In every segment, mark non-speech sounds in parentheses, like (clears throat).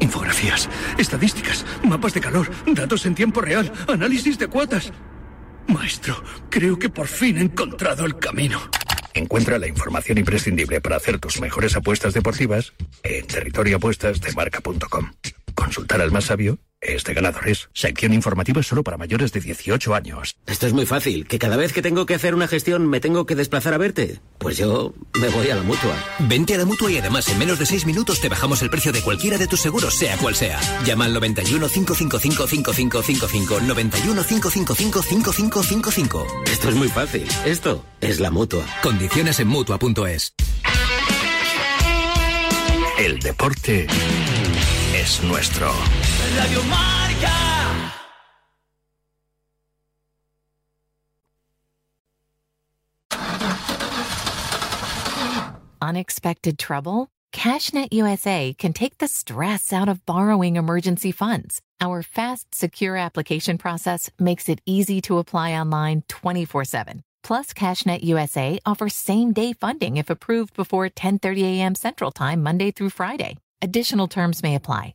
Infografías, estadísticas, mapas de calor, datos en tiempo real, análisis de cuotas. Maestro, creo que por fin he encontrado el camino. Encuentra la información imprescindible para hacer tus mejores apuestas deportivas en territorioapuestasdemarca.com. Consultar al más sabio este ganador es sección informativa solo para mayores de 18 años. Esto es muy fácil, que cada vez que tengo que hacer una gestión me tengo que desplazar a verte. Pues yo me voy a la mutua. Vente a la mutua y además en menos de 6 minutos te bajamos el precio de cualquiera de tus seguros, sea cual sea. Llama al 91 555 5555 91 555 5555. Esto es muy fácil. Esto es la mutua. Condiciones en mutua.es. El deporte es nuestro. Radio Marca. Unexpected trouble? CashNet USA can take the stress out of borrowing emergency funds. Our fast, secure application process makes it easy to apply online 24 7. Plus, CashNet USA offers same day funding if approved before 10:30 a.m. Central Time, Monday through Friday. Additional terms may apply.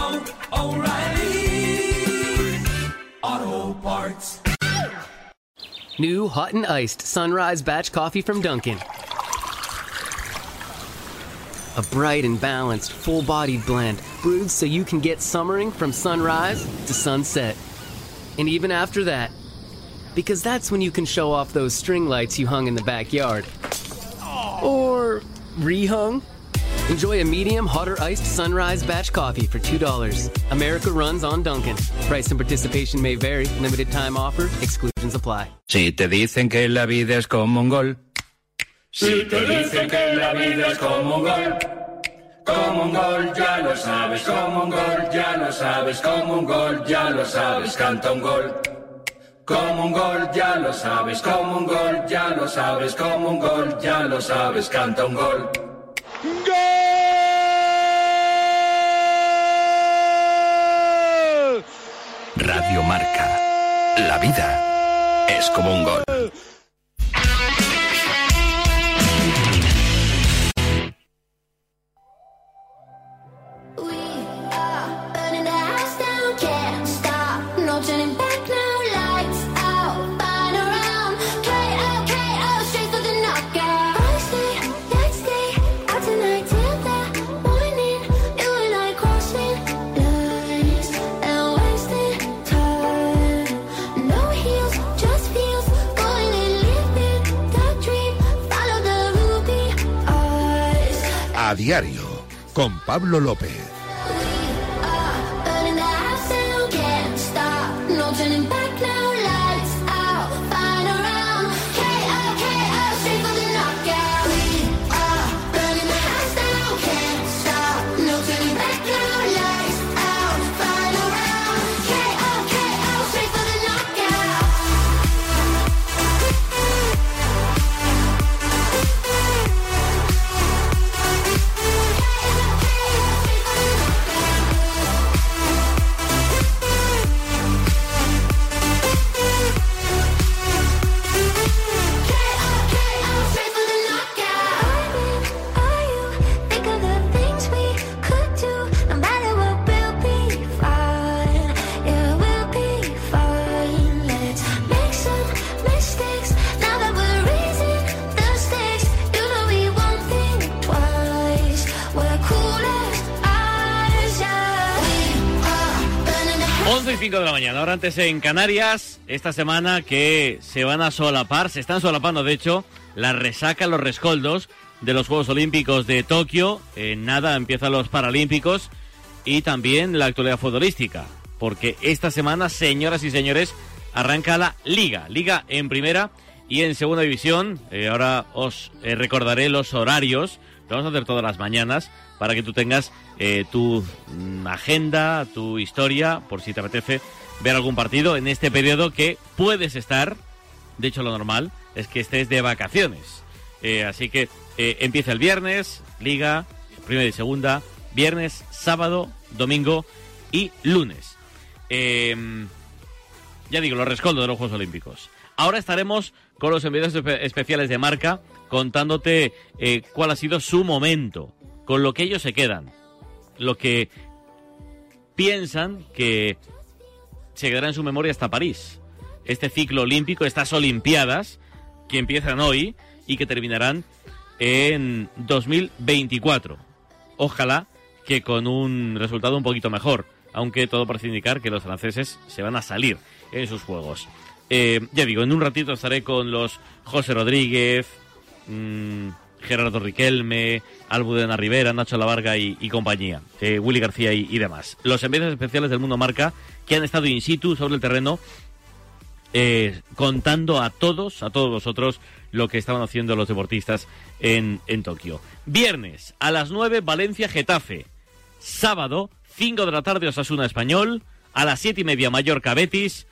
New hot and iced sunrise batch coffee from Dunkin'. A bright and balanced, full bodied blend brewed so you can get summering from sunrise to sunset. And even after that, because that's when you can show off those string lights you hung in the backyard. Or rehung. Enjoy a medium, hotter iced sunrise batch coffee for $2. America runs on Duncan. Price and participation may vary. Limited time offer. Exclusions apply. Si te dicen que la vida es como un gol. Si te dicen que la vida es como un gol, como un gol, ya lo sabes, como un gol, ya lo sabes, como un gol, ya lo sabes, canta un gol. Como un gol, ya lo sabes, como un gol, ya lo sabes, como un gol, ya lo sabes, canta un gol. Radio Marca. La vida es como un gol. Diario, con Pablo López. 5 de la mañana. Ahora antes en Canarias, esta semana que se van a solapar, se están solapando de hecho, la resaca, los rescoldos de los Juegos Olímpicos de Tokio. En nada empiezan los Paralímpicos y también la actualidad futbolística. Porque esta semana, señoras y señores, arranca la Liga. Liga en primera y en segunda división. Eh, ahora os eh, recordaré los horarios. Lo vamos a hacer todas las mañanas para que tú tengas eh, tu mm, agenda, tu historia, por si te apetece ver algún partido en este periodo que puedes estar. De hecho, lo normal es que estés de vacaciones. Eh, así que eh, empieza el viernes, liga, primera y segunda, viernes, sábado, domingo y lunes. Eh, ya digo, los rescoldos de los Juegos Olímpicos. Ahora estaremos con los enviados espe- especiales de marca contándote eh, cuál ha sido su momento, con lo que ellos se quedan, lo que piensan que se quedará en su memoria hasta París. Este ciclo olímpico, estas Olimpiadas, que empiezan hoy y que terminarán en 2024. Ojalá que con un resultado un poquito mejor, aunque todo parece indicar que los franceses se van a salir en sus juegos. Eh, ya digo, en un ratito estaré con los José Rodríguez, mm, Gerardo Riquelme, Almudena Rivera, Nacho Lavarga y, y compañía, eh, Willy García y, y demás. Los enviados especiales del Mundo Marca que han estado in situ sobre el terreno eh, contando a todos, a todos vosotros, lo que estaban haciendo los deportistas en, en Tokio. Viernes, a las 9, Valencia-Getafe. Sábado, 5 de la tarde, Osasuna Español. A las 7 y media, Mallorca-Betis.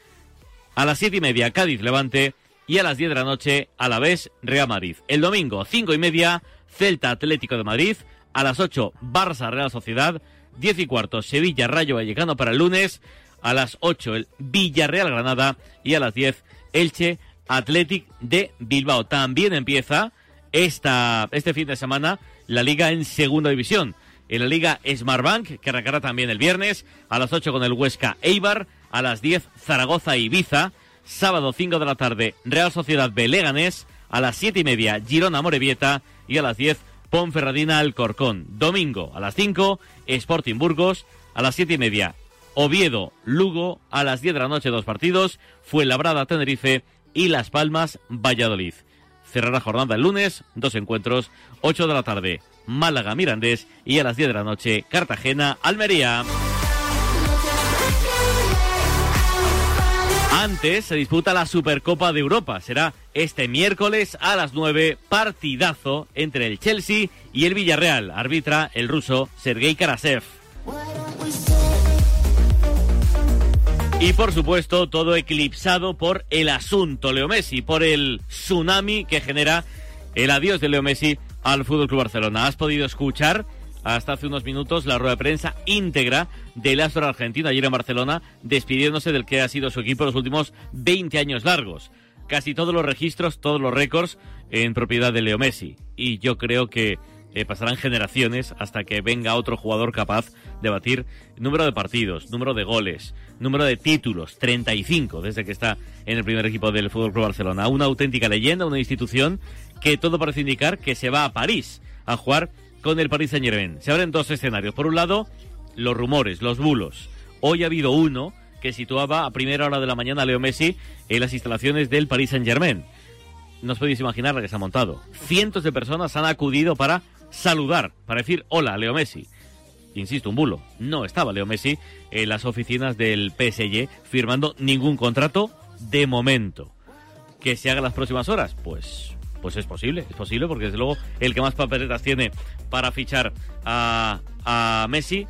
A las 7 y media, Cádiz-Levante. Y a las 10 de la noche, a la vez, Real Madrid. El domingo, 5 y media, Celta Atlético de Madrid. A las 8, Barça Real Sociedad. 10 y cuarto, Sevilla Rayo Vallecano para el lunes. A las 8, el Villarreal Granada. Y a las 10, Elche Athletic de Bilbao. También empieza esta, este fin de semana la liga en segunda división. En la liga Smartbank, que arrancará también el viernes, a las 8 con el Huesca Eibar, a las 10 Zaragoza Ibiza, sábado 5 de la tarde Real Sociedad B Leganés, a las 7 y media Girona Morevieta y a las 10 Ponferradina Alcorcón. Domingo a las 5 Sporting Burgos, a las 7 y media Oviedo Lugo, a las 10 de la noche dos partidos, Fuenlabrada Tenerife y Las Palmas Valladolid. Cerrará jornada el lunes, dos encuentros, 8 de la tarde, Málaga Mirandés y a las 10 de la noche, Cartagena Almería. Antes se disputa la Supercopa de Europa. Será este miércoles a las 9, partidazo entre el Chelsea y el Villarreal. Arbitra el ruso Sergei Karasev. Y por supuesto, todo eclipsado por el asunto Leo Messi, por el tsunami que genera el adiós de Leo Messi al Fútbol Club Barcelona. Has podido escuchar hasta hace unos minutos la rueda de prensa íntegra del astro argentino ayer en Barcelona, despidiéndose del que ha sido su equipo los últimos 20 años largos. Casi todos los registros, todos los récords en propiedad de Leo Messi. Y yo creo que eh, pasarán generaciones hasta que venga otro jugador capaz de batir número de partidos, número de goles, número de títulos, 35 desde que está en el primer equipo del Fútbol Barcelona. Una auténtica leyenda, una institución que todo parece indicar que se va a París a jugar con el Paris Saint Germain. Se abren dos escenarios. Por un lado, los rumores, los bulos. Hoy ha habido uno que situaba a primera hora de la mañana a Leo Messi en las instalaciones del Paris Saint Germain. No os podéis imaginar la que se ha montado. Cientos de personas han acudido para saludar, para decir hola, Leo Messi. Insisto, un bulo. No estaba Leo Messi en las oficinas del PSG firmando ningún contrato de momento. ¿Que se haga las próximas horas? Pues, pues es posible, es posible porque desde luego el que más papeletas tiene para fichar a, a Messi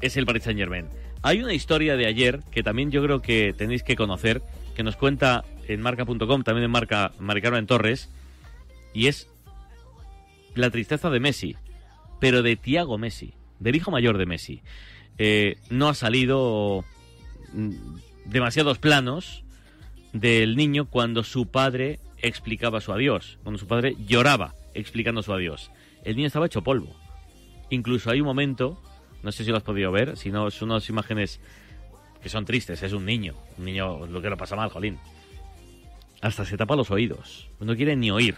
es el Paris Saint Germain. Hay una historia de ayer que también yo creo que tenéis que conocer, que nos cuenta en marca.com, también en marca Mari Carmen Torres, y es la tristeza de Messi, pero de Tiago Messi, del hijo mayor de Messi. Eh, no ha salido mm, demasiados planos del niño cuando su padre explicaba su adiós, cuando su padre lloraba explicando su adiós. El niño estaba hecho polvo. Incluso hay un momento, no sé si lo has podido ver, si no, son unas imágenes que son tristes, es un niño, un niño lo que lo pasa mal, jolín. Hasta se tapa los oídos, no quiere ni oír.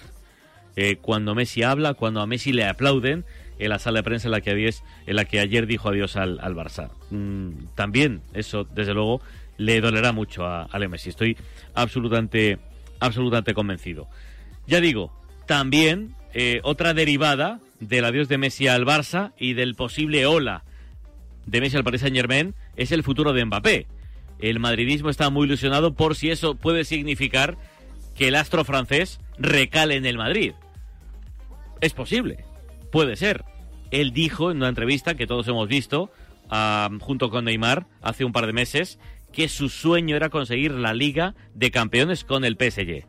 Eh, cuando Messi habla, cuando a Messi le aplauden, en la sala de prensa en la que, en la que ayer dijo adiós al, al Barça. Mm, también eso, desde luego, le dolerá mucho a, a Messi. Estoy absolutamente, absolutamente convencido. Ya digo, también eh, otra derivada del adiós de Messi al Barça y del posible ola de Messi al Paris Saint Germain es el futuro de Mbappé. El madridismo está muy ilusionado por si eso puede significar que el astro francés recale en el Madrid. Es posible, puede ser. Él dijo en una entrevista que todos hemos visto, junto con Neymar, hace un par de meses, que su sueño era conseguir la Liga de Campeones con el PSG.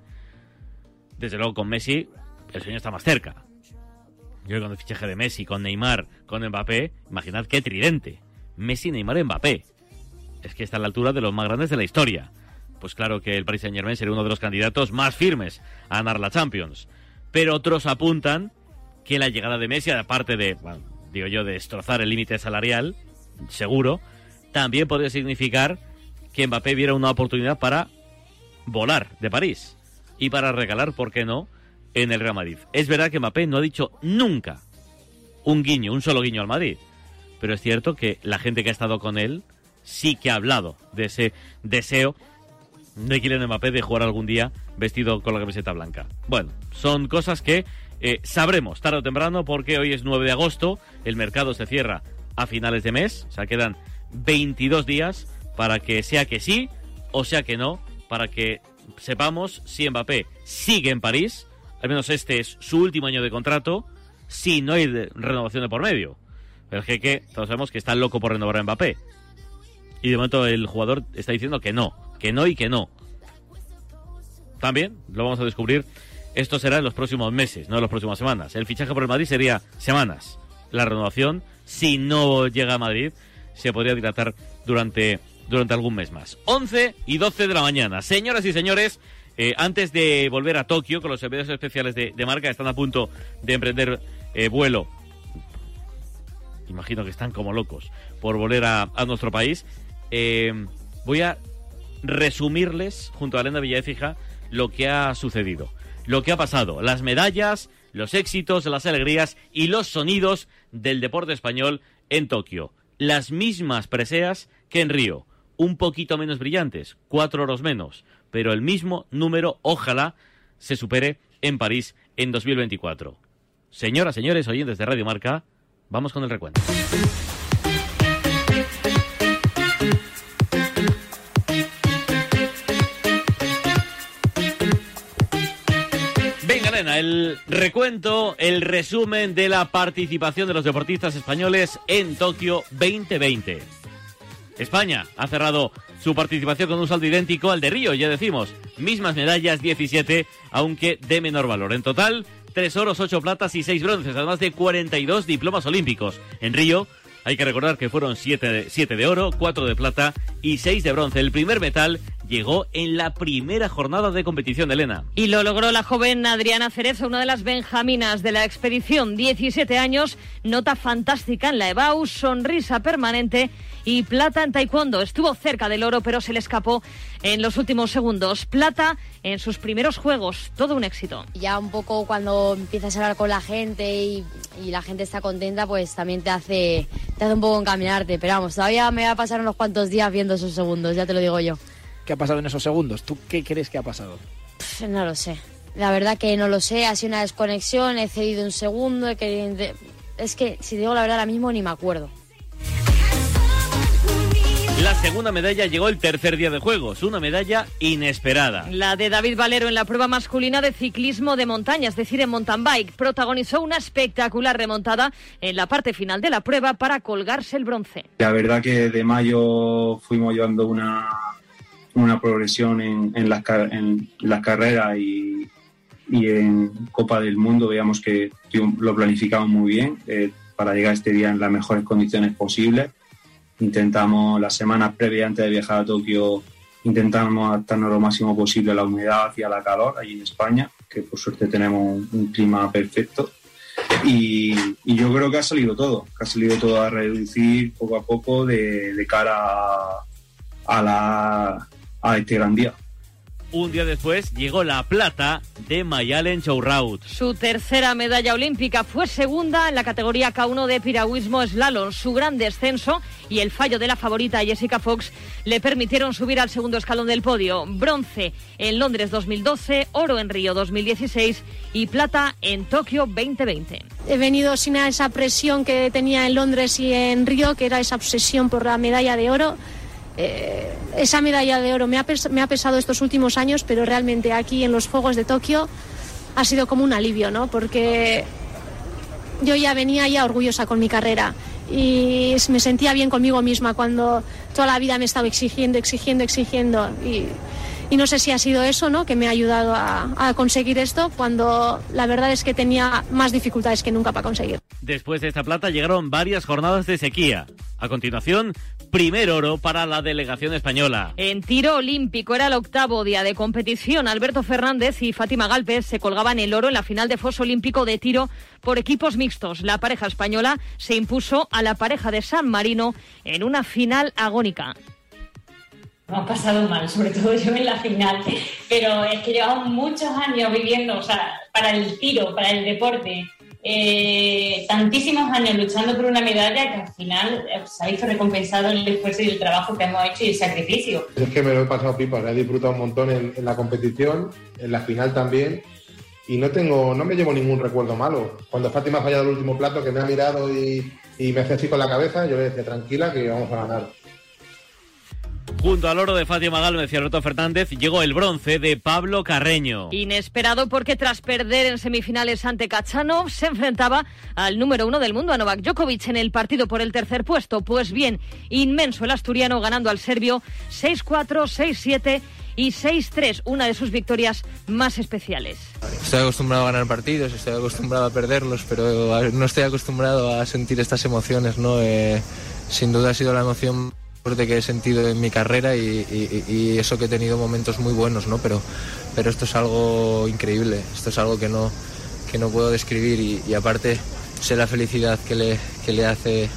Desde luego con Messi el sueño está más cerca. Yo con el fichaje de Messi, con Neymar, con Mbappé, imaginad qué tridente. Messi, Neymar, Mbappé. Es que está a la altura de los más grandes de la historia. Pues claro que el Paris Saint Germain sería uno de los candidatos más firmes a ganar la Champions. Pero otros apuntan que la llegada de Messi, aparte de, bueno, digo yo, de destrozar el límite salarial, seguro, también podría significar que Mbappé viera una oportunidad para volar de París y para regalar, ¿por qué no?, en el Real Madrid. Es verdad que Mbappé no ha dicho nunca un guiño, un solo guiño al Madrid, pero es cierto que la gente que ha estado con él sí que ha hablado de ese deseo de Kylian Mbappé de jugar algún día vestido con la camiseta blanca. Bueno, son cosas que eh, sabremos tarde o temprano porque hoy es 9 de agosto, el mercado se cierra a finales de mes, o sea, quedan 22 días para que sea que sí o sea que no, para que sepamos si Mbappé sigue en París, al menos este es su último año de contrato, si no hay renovación de por medio. Pero es que, que todos sabemos que está loco por renovar a Mbappé. Y de momento el jugador está diciendo que no, que no y que no. También lo vamos a descubrir. Esto será en los próximos meses, no en las próximas semanas. El fichaje por el Madrid sería semanas. La renovación, si no llega a Madrid, se podría dilatar durante, durante algún mes más. 11 y 12 de la mañana. Señoras y señores, eh, antes de volver a Tokio con los servicios especiales de, de marca, están a punto de emprender eh, vuelo imagino que están como locos por volver a, nuestro país. Eh, voy a resumirles, junto a Elena Villaécija, lo que ha sucedido, lo que ha pasado, las medallas, los éxitos, las alegrías y los sonidos del deporte español en Tokio. Las mismas preseas que en Río, un poquito menos brillantes, cuatro oros menos, pero el mismo número, ojalá, se supere en París en 2024. Señoras, señores, oyentes de Radio Marca, vamos con el recuento. Venga, Elena, el recuento, el resumen de la participación de los deportistas españoles en Tokio 2020. España ha cerrado su participación con un saldo idéntico al de Río, ya decimos. Mismas medallas, 17, aunque de menor valor. En total, 3 oros, 8 platas y 6 bronces, además de 42 diplomas olímpicos. En Río, hay que recordar que fueron 7 de, siete de oro, 4 de plata y 6 de bronce. El primer metal llegó en la primera jornada de competición de Elena. Y lo logró la joven Adriana Cerezo, una de las benjaminas de la expedición. 17 años, nota fantástica en la EBAU, sonrisa permanente y plata en taekwondo. Estuvo cerca del oro, pero se le escapó en los últimos segundos. Plata en sus primeros juegos, todo un éxito. Ya un poco cuando empiezas a hablar con la gente y, y la gente está contenta, pues también te hace, te hace un poco encaminarte. Pero vamos, todavía me va a pasar unos cuantos días viendo esos segundos, ya te lo digo yo. ¿Qué ha pasado en esos segundos? ¿Tú qué crees que ha pasado? Pff, no lo sé. La verdad que no lo sé. Ha sido una desconexión, he cedido un segundo. he querido- Es que, si digo la verdad, ahora mismo ni me acuerdo. La segunda medalla llegó el tercer día de juegos, una medalla inesperada. La de David Valero en la prueba masculina de ciclismo de montaña, es decir, en mountain bike, protagonizó una espectacular remontada en la parte final de la prueba para colgarse el bronce. La verdad que de mayo fuimos llevando una, una progresión en, en las, en las carreras y, y en Copa del Mundo. Veíamos que lo planificamos muy bien eh, para llegar este día en las mejores condiciones posibles. Intentamos las semanas previas antes de viajar a Tokio, intentamos adaptarnos lo máximo posible a la humedad y a la calor allí en España, que por suerte tenemos un, un clima perfecto. Y, y yo creo que ha salido todo, que ha salido todo a reducir poco a poco de, de cara a, a la, a este gran día. un día después llegó la plata de Mayalen Chouraut. Su tercera medalla olímpica fue segunda en la categoría K1 de piragüismo slalom. Su gran descenso y el fallo de la favorita Jessica Fox le permitieron subir al segundo escalón del podio. Bronce en Londres 2012, oro en Río 2016 y plata en Tokio 2020. He venido sin esa presión que tenía en Londres y en Río, que era esa obsesión por la medalla de oro. Eh, esa medalla de oro me ha, me ha pesado estos últimos años, pero realmente aquí en los Juegos de Tokio ha sido como un alivio, ¿no? Porque yo ya venía ya orgullosa con mi carrera y me sentía bien conmigo misma cuando toda la vida me estaba exigiendo, exigiendo, exigiendo y no sé si ha sido eso, ¿no? Que me ha ayudado a, a conseguir esto cuando la verdad es que tenía más dificultades que nunca para conseguir. Después de esta plata llegaron varias jornadas de sequía. A continuación, primer oro para la delegación española. En tiro olímpico era el octavo día de competición. Alberto Fernández y Fátima Galvez se colgaban el oro en la final de foso olímpico de tiro por equipos mixtos. La pareja española se impuso a la pareja de San Marino en una final agónica. Ha pasado mal, sobre todo yo en la final, pero es que llevamos muchos años viviendo, o sea, para el tiro, para el deporte, eh, tantísimos años luchando por una medalla que al final se ha visto recompensado el esfuerzo y el trabajo que hemos hecho y el sacrificio. Es que me lo he pasado pipa, he disfrutado un montón en, la competición, en la final también, y no tengo, no me llevo ningún recuerdo malo. Cuando Fátima ha fallado el último plato, que me ha mirado y, y me hace así con la cabeza, yo le decía, tranquila, que vamos a ganar. Junto al oro de Fátima Gálvez y Alberto Fernández llegó el bronce de Pablo Carreño. Inesperado porque tras perder en semifinales ante Kachanov se enfrentaba al número uno del mundo, a Novak Djokovic, en el partido por el tercer puesto. Pues bien, inmenso el asturiano ganando al serbio 6-4, 6-7 y 6-3, una de sus victorias más especiales. Estoy acostumbrado a ganar partidos, estoy acostumbrado a perderlos, pero no estoy acostumbrado a sentir estas emociones, ¿no? Eh, sin duda ha sido la emoción más fuerte que he sentido en mi carrera y, eso que he tenido momentos muy buenos, ¿no? Pero, pero esto es algo increíble, esto es algo que no, que no puedo describir y, y aparte sé la felicidad que le, que le hace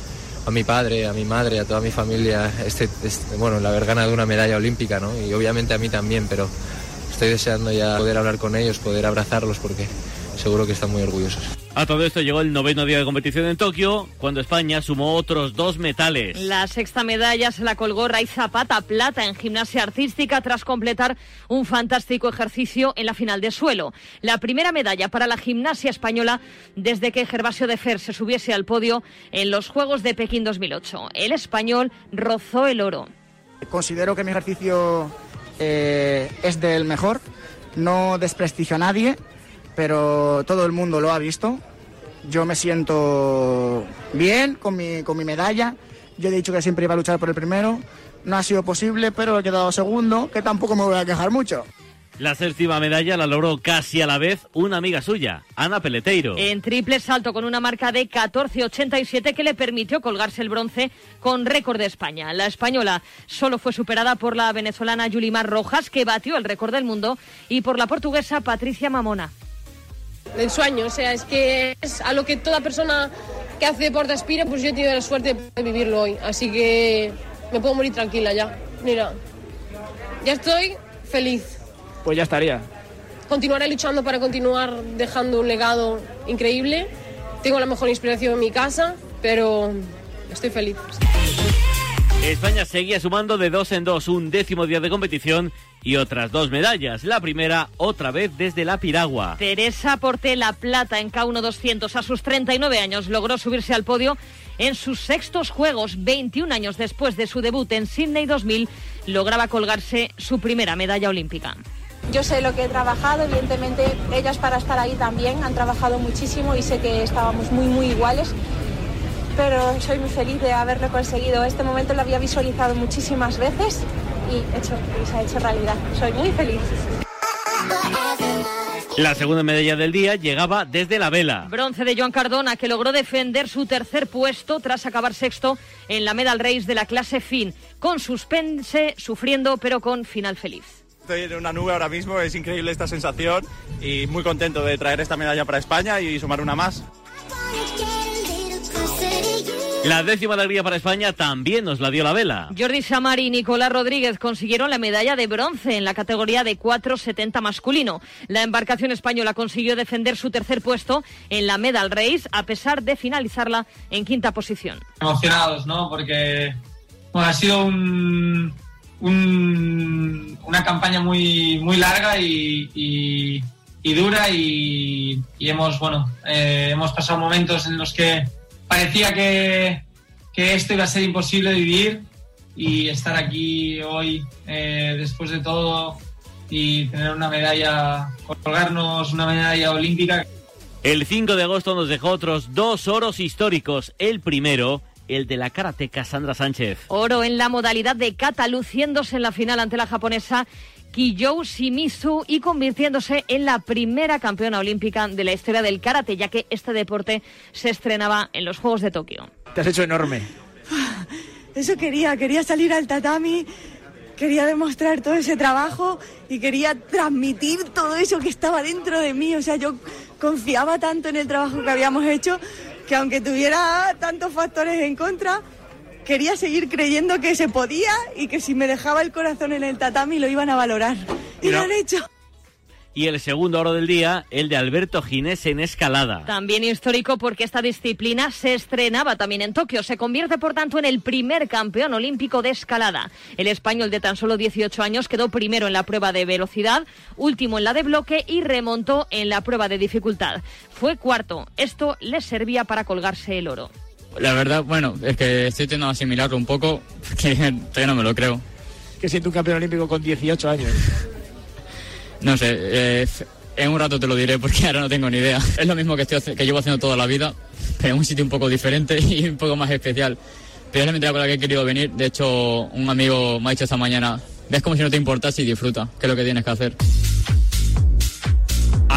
a mi padre, a mi madre, a toda mi familia, este, este- bueno, el haber ganado una medalla olímpica, ¿no? Y obviamente a mí también, pero estoy deseando ya poder hablar con ellos, poder abrazarlos porque seguro que están muy orgullosos. A todo esto llegó el noveno día de competición en Tokio, cuando España sumó otros dos metales. La sexta medalla se la colgó Raiz Zapata, plata en gimnasia artística, tras completar un fantástico ejercicio en la final de suelo. La primera medalla para la gimnasia española desde que Gervasio de Fer se subiese al podio en los Juegos de Pekín 2008. El español rozó el oro. Considero que mi ejercicio eh, es del mejor. No desprestigio a nadie, pero todo el mundo lo ha visto. Yo me siento bien con mi, con mi medalla. Yo he dicho que siempre iba a luchar por el primero. No ha sido posible, pero he quedado segundo, que tampoco me voy a quejar mucho. La séptima medalla la logró casi a la vez una amiga suya, Ana Peleteiro. En triple salto con una marca de 14.87 que le permitió colgarse el bronce con récord de España. La española solo fue superada por la venezolana Yulimar Rojas, que batió el récord del mundo, y por la portuguesa Patricia Mamona. Del sueño. O sea, es que es a lo que toda persona que hace deporte aspira, pues yo he tenido la suerte de vivirlo hoy. Así que me puedo morir tranquila ya. Mira, ya estoy feliz. Pues ya estaría. Continuaré luchando para continuar dejando un legado increíble. Tengo la mejor inspiración en mi casa, pero estoy feliz. España seguía sumando de dos en dos un décimo día de competición y otras dos medallas. La primera, otra vez desde la piragua. Teresa Portela plata en K1 200 a sus 39 años logró subirse al podio en sus sextos juegos. 21 años después de su debut en Sydney 2000 lograba colgarse su primera medalla olímpica. Yo sé lo que he trabajado, evidentemente ellas para estar ahí también han trabajado muchísimo y sé que estábamos muy, muy iguales, pero soy muy feliz de haberlo conseguido. Este momento lo había visualizado muchísimas veces y, hecho, y se ha hecho realidad. Soy muy feliz. La segunda medalla del día llegaba desde la vela. Bronce de Joan Cardona, que logró defender su tercer puesto tras acabar sexto en la Medal Race de la clase fin, con suspense, sufriendo, pero con final feliz. Estoy en una nube ahora mismo, es increíble esta sensación y muy contento de traer esta medalla para España y sumar una más. La décima alegría para España también nos la dio la vela. Jordi Samar y Nicolás Rodríguez consiguieron la medalla de bronce en la categoría de 470 masculino. La embarcación española consiguió defender su tercer puesto en la Medal Race a pesar de finalizarla en quinta posición. emocionados, ¿no? Porque bueno, ha sido un, un- una campaña muy, muy larga y, y- y dura y, y hemos, bueno, eh, hemos pasado momentos en los que parecía que, que esto iba a ser imposible de vivir y estar aquí hoy eh, después de todo y tener una medalla, colgarnos una medalla olímpica El 5 de agosto nos dejó otros dos oros históricos. El primero, el de la karateca Sandra Sánchez. Oro en la modalidad de kata, luciéndose en la final ante la japonesa Kiyou Shimizu y convirtiéndose en la primera campeona olímpica de la historia del karate, ya que este deporte se estrenaba en los Juegos de Tokio. Te has hecho enorme. (sighs) Eso quería, quería salir al tatami, quería demostrar todo ese trabajo y quería transmitir todo eso que estaba dentro de mí. O sea, yo confiaba tanto en el trabajo que habíamos hecho que aunque tuviera tantos factores en contra, quería seguir creyendo que se podía y que si me dejaba el corazón en el tatami lo iban a valorar. Y lo han hecho. Y el segundo oro del día, el de Alberto Ginés en escalada. También histórico porque esta disciplina se estrenaba también en Tokio. Se convierte, por tanto, en el primer campeón olímpico de escalada. El español de tan solo 18 años quedó primero en la prueba de velocidad, último en la de bloque y remontó en la prueba de dificultad. Fue cuarto. Esto le servía para colgarse el oro. La verdad, bueno, es que estoy intentando asimilarlo un poco, (laughs) que todavía no me lo creo. Que siento un campeón olímpico con 18 años. (laughs) No sé, eh, en un rato te lo diré porque (laughs) ahora no tengo ni idea. Es lo mismo que, estoy, que llevo haciendo toda la vida, pero en un sitio un poco diferente y un poco más especial. Pero es la mentira con la que he querido venir. De hecho, un amigo me ha dicho esta mañana, ves como si no te importase y disfruta, que es lo que tienes que hacer.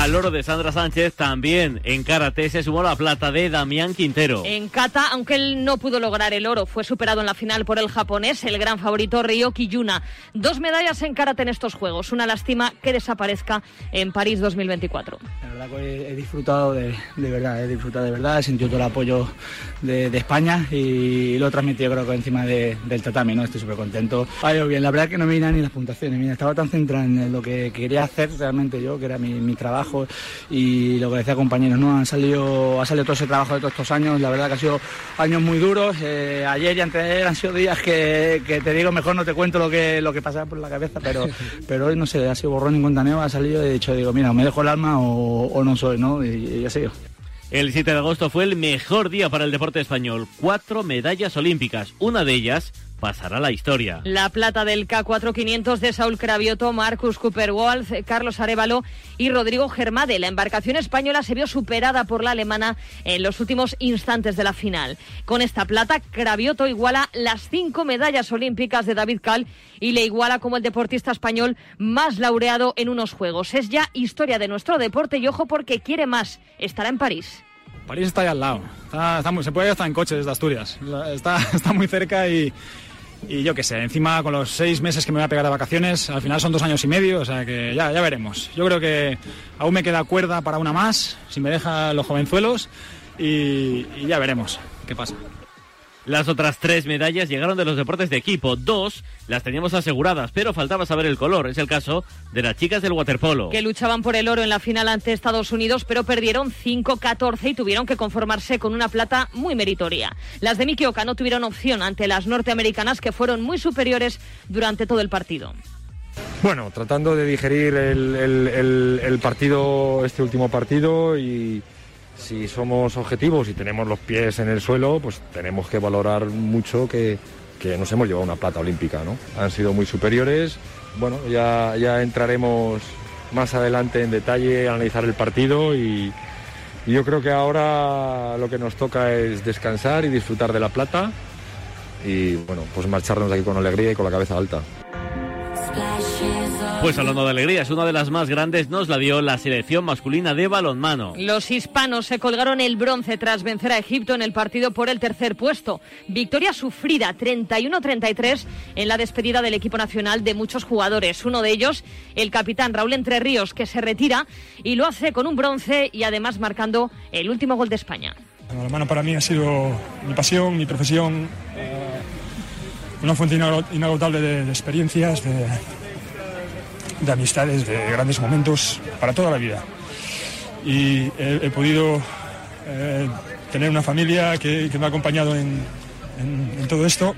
Al oro de Sandra Sánchez también en karate se sumó la plata de Damián Quintero. En kata, aunque él no pudo lograr el oro, fue superado en la final por el japonés, el gran favorito Ryoki Yuna. Dos medallas en karate en estos Juegos. Una lástima que desaparezca en París 2024. La verdad que he, disfrutado de, de verdad, he disfrutado de verdad, he sentido todo el apoyo de, de España y lo he transmitido creo que encima de- del tatami, ¿no? Estoy súper contento. Ha bien, la verdad que no me miran ni las puntuaciones, mira, estaba tan centrado en lo que quería hacer realmente yo, que era mi, mi trabajo y lo que decía compañeros, ¿no? Han salido, ha salido todo ese trabajo de todos estos años, la verdad que ha sido años muy duros, eh, ayer y antes de ayer han sido días que, que te digo, mejor no te cuento lo que, lo que pasaba por la cabeza, pero, (laughs) pero hoy no sé, ha sido borrón y cuenta ha salido y he dicho, digo, mira, o me dejo el alma o, o no soy, ¿no? Y, y así. El 7 de agosto fue el mejor día para el deporte español. Cuatro medallas olímpicas. Una de ellas pasará a la historia. La plata del K4500 de Saúl Cravioto, Marcus Cooper Wolf, Carlos Arevalo y Rodrigo Germade. La embarcación española se vio superada por la alemana en los últimos instantes de la final. Con esta plata, Cravioto iguala las cinco medallas olímpicas de David Cal y le iguala como el deportista español más laureado en unos Juegos. Es ya historia de nuestro deporte y ojo porque quiere más. Estará en París. París está ahí al lado. Está- está muy- se puede ir hasta en coche desde Asturias. Está, (laughs) está muy cerca y, y yo qué sé, encima con los seis meses que me voy a pegar de vacaciones, al final son dos años y medio, o sea que ya, ya veremos. Yo creo que aún me queda cuerda para una más, si me dejan los jovenzuelos, y, y ya veremos qué pasa. Las otras tres medallas llegaron de los deportes de equipo. Dos las teníamos aseguradas, pero faltaba saber el color. Es el caso de las chicas del waterpolo. que luchaban por el oro en la final ante Estados Unidos, pero perdieron 5-14 y tuvieron que conformarse con una plata muy meritoria. Las de Miki Oka no tuvieron opción ante las norteamericanas, que fueron muy superiores durante todo el partido. Bueno, tratando de digerir el, el- el- el partido, este último partido y si somos objetivos y tenemos los pies en el suelo, pues tenemos que valorar mucho que, nos hemos llevado una plata olímpica, ¿no? Han sido muy superiores. Bueno, ya, ya entraremos más adelante en detalle a analizar el partido y, y yo creo que ahora lo que nos toca es descansar y disfrutar de la plata y bueno, pues marcharnos de aquí con alegría y con la cabeza alta. Pues hablando de alegrías, una de las más grandes nos la dio la selección masculina de balonmano. Los hispanos se colgaron el bronce tras vencer a Egipto en el partido por el tercer puesto. Victoria sufrida 31-33 en la despedida del equipo nacional de muchos jugadores. Uno de ellos, el capitán Raúl Entre Ríos, que se retira y lo hace con un bronce y además marcando el último gol de España. La mano para mí ha sido mi pasión, mi profesión, eh, una fuente inago- inagotable de, de experiencias, de, de amistades, de grandes momentos para toda la vida. Y he, podido eh, tener una familia que, me ha acompañado en, todo esto.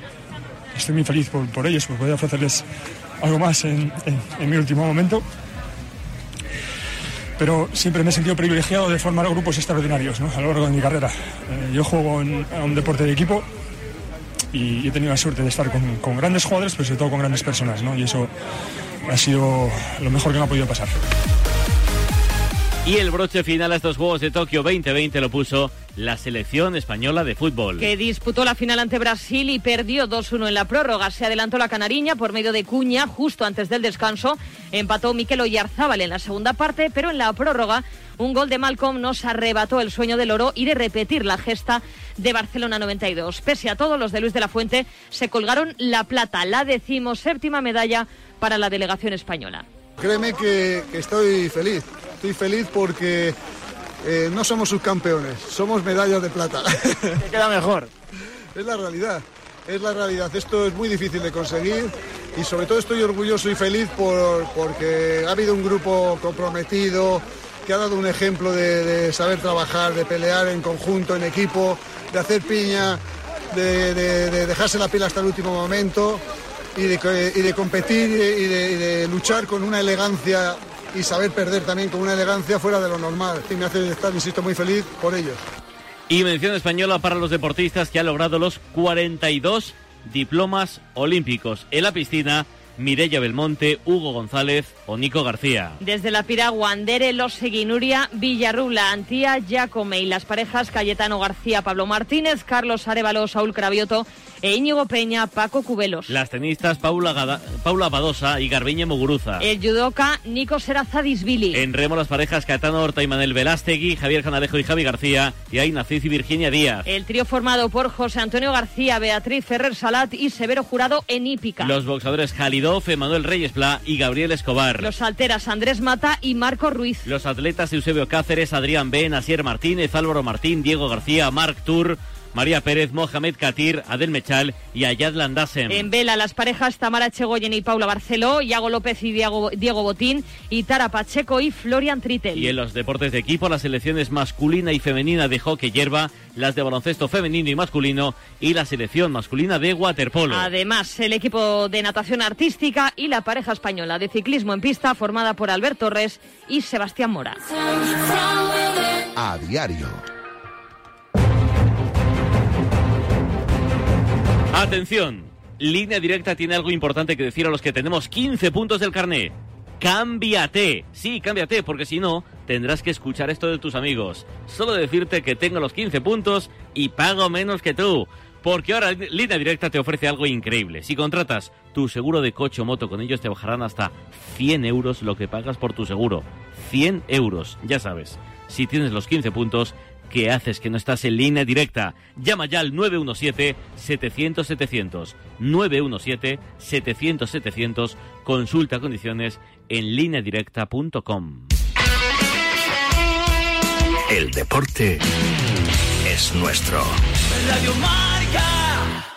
Estoy muy feliz por, por ellos, por poder ofrecerles algo más en, mi último momento. Pero siempre me he sentido privilegiado de formar grupos extraordinarios a lo largo de mi carrera. Eh, yo juego a un deporte de equipo y he tenido la suerte de estar con, grandes jugadores, pero sobre todo con grandes personas. Y eso ha sido lo mejor que me ha podido pasar. Y el broche final a estos Juegos de Tokio 2020 lo puso la selección española de fútbol. que disputó la final ante Brasil y perdió 2-1 en la prórroga. Se adelantó la canariña por medio de Cuña justo antes del descanso. Empató Miquel Oyarzábal en la segunda parte, pero en la prórroga un gol de Malcolm nos arrebató el sueño del oro y de repetir la gesta de Barcelona 92. Pese a todo, los de Luis de la Fuente se colgaron la plata, la decimoséptima medalla para la delegación española. Créeme que, que estoy feliz. Estoy feliz porque eh, no somos subcampeones, somos medallas de plata. (laughs) ¿Qué queda mejor? Es la realidad, es la realidad. Esto es muy difícil de conseguir y sobre todo estoy orgulloso y feliz por, porque ha habido un grupo comprometido que ha dado un ejemplo de, de saber trabajar, de pelear en conjunto, en equipo, de hacer piña, de, de- de dejarse la piel hasta el último momento y de, competir y de luchar con una elegancia y saber perder también con una elegancia fuera de lo normal. Y me hace estar, insisto, muy feliz por ellos. Y mención española para los deportistas que han logrado los 42 diplomas olímpicos. En la piscina, Mireia Belmonte, Hugo González o Nico García. Desde la piragua, Andere, Los Seguinuria, Villarrula, Antía, Jacome y las parejas Cayetano García, Pablo Martínez, Carlos Arevalo, Saúl Cravioto e Íñigo Peña, Paco Cubelos. Las tenistas Paula, Gada- Paula Badosa y Garbiñe Muguruza. El judoka Nico Serazadisvili. En remo las parejas Caetano Horta y Manel Velástegui, Javier Canalejo y Javi García y ahí Naciz y Virginia Díaz. El trío formado por José Antonio García, Beatriz Ferrer Salat y Severo Jurado en hípica. Los boxadores Emanuel Reyes Pla y Gabriel Escobar. Los alteras Andrés Mata y Marco Ruiz. Los atletas Eusebio Cáceres, Adrián Ben, Asier Martínez, Álvaro Martín, Diego García, Marc Tour, María Pérez, Mohamed Katir, Adel Mechal y Ayad Landasem. En vela, las parejas Tamara Chegoyen y Paula Barceló, Iago López y Diego, Diego Botín, y Tara Pacheco y Florian Tritel. Y en los deportes de equipo, las selecciones masculina y femenina de hockey hierba, las de baloncesto femenino y masculino y la selección masculina de waterpolo. Además, el equipo de natación artística y la pareja española de ciclismo en pista formada por Albert Torres y Sebastián Mora. A diario. Atención, línea directa tiene algo importante que decir a los que tenemos 15 puntos del carné. Cámbiate, sí, cámbiate, porque si no, tendrás que escuchar esto de tus amigos. Solo decirte que tengo los 15 puntos y pago menos que tú. Porque ahora Línea Directa te ofrece algo increíble. Si contratas tu seguro de coche o moto con ellos, te bajarán hasta 100 euros lo que pagas por tu seguro. 100 euros, ya sabes. Si tienes los 15 puntos, ¿qué haces que no estás en línea directa? Llama ya al 917-700-700. 917-700-700. Consulta condiciones en lineadirecta.com. El deporte es nuestro. Radio Marca.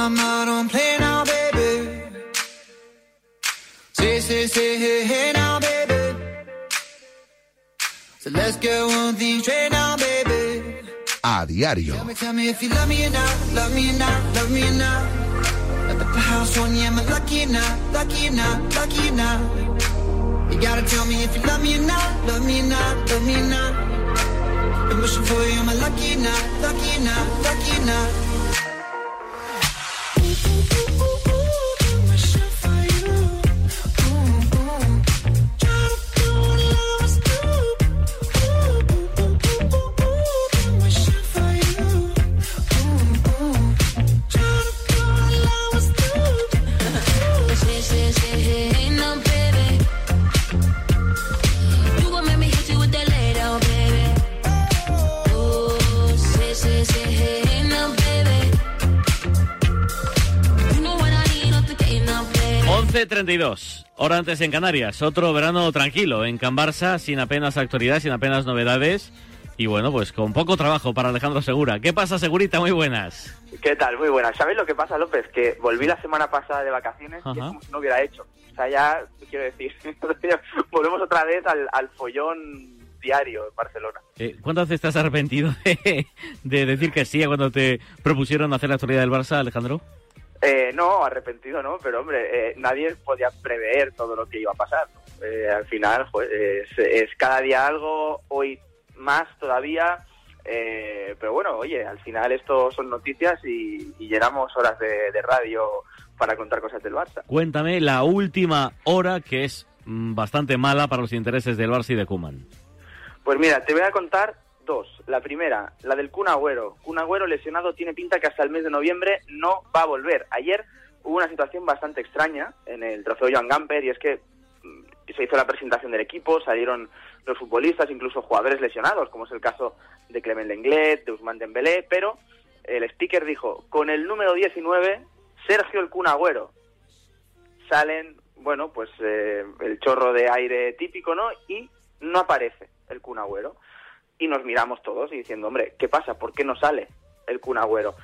hey, hey now, baby. Mama, don't play now, baby. Say, say, say, hey, hey now, baby. So let's get one thing straight now, baby. A diario. Tell me, tell me if you love me or not, love me or not, love me or not. At the house on you, am I lucky or not, lucky or not, lucky or not? You gotta tell me if you love me or not, love me or not, love me or not. I'm wishing for you, am I lucky or not, lucky or not, lucky or not? 32, hora antes en Canarias. Otro verano tranquilo en Can Barça, sin apenas actualidad, sin apenas novedades. Y bueno, pues con poco trabajo para Alejandro Segura. ¿Qué pasa, Segurita? Muy buenas. ¿Qué tal? Muy buenas. ¿Sabes lo que pasa, López? Que volví la semana pasada de vacaciones Ajá. y es como si no hubiera hecho. O sea, ya, quiero decir, (laughs) volvemos otra vez al, al follón diario en Barcelona. Eh, ¿Cuántas veces estás arrepentido de, de decir que sí a cuando te propusieron hacer la actualidad del Barça, Alejandro? Eh, no, arrepentido no, pero hombre, eh, nadie podía prever todo lo que iba a pasar. ¿no? Eh, al final, pues, es, es cada día algo, hoy más todavía. eh, pero bueno, oye, al final esto son noticias y, y llenamos horas de, de radio para contar cosas del Barça. Cuéntame la última hora que es mm, bastante mala para los intereses del Barça y de Kuman. Pues mira, te voy a contar dos. La primera, la del Kun Agüero. Kun lesionado tiene pinta que hasta el mes de noviembre no va a volver. Ayer hubo una situación bastante extraña en el trofeo Joan Gamper y es que mm, se hizo la presentación del equipo, salieron los futbolistas, incluso jugadores lesionados, como es el caso de Clement Lenglet, de Ousmane Dembélé, pero el speaker dijo, con el número 19, Sergio el Kun. Salen, bueno, pues eh, el chorro de aire típico, ¿no? Y no aparece el Kun. Y nos miramos todos y diciendo, hombre, ¿qué pasa? ¿Por qué no sale el Kun Agüero?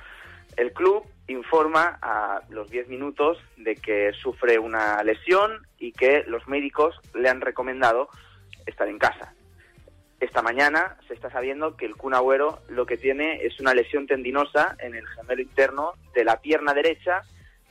El club informa a los 10 minutos de que sufre una lesión y que los médicos le han recomendado estar en casa. Esta mañana se está sabiendo que el Kun Agüero lo que tiene es una lesión tendinosa en el gemelo interno de la pierna derecha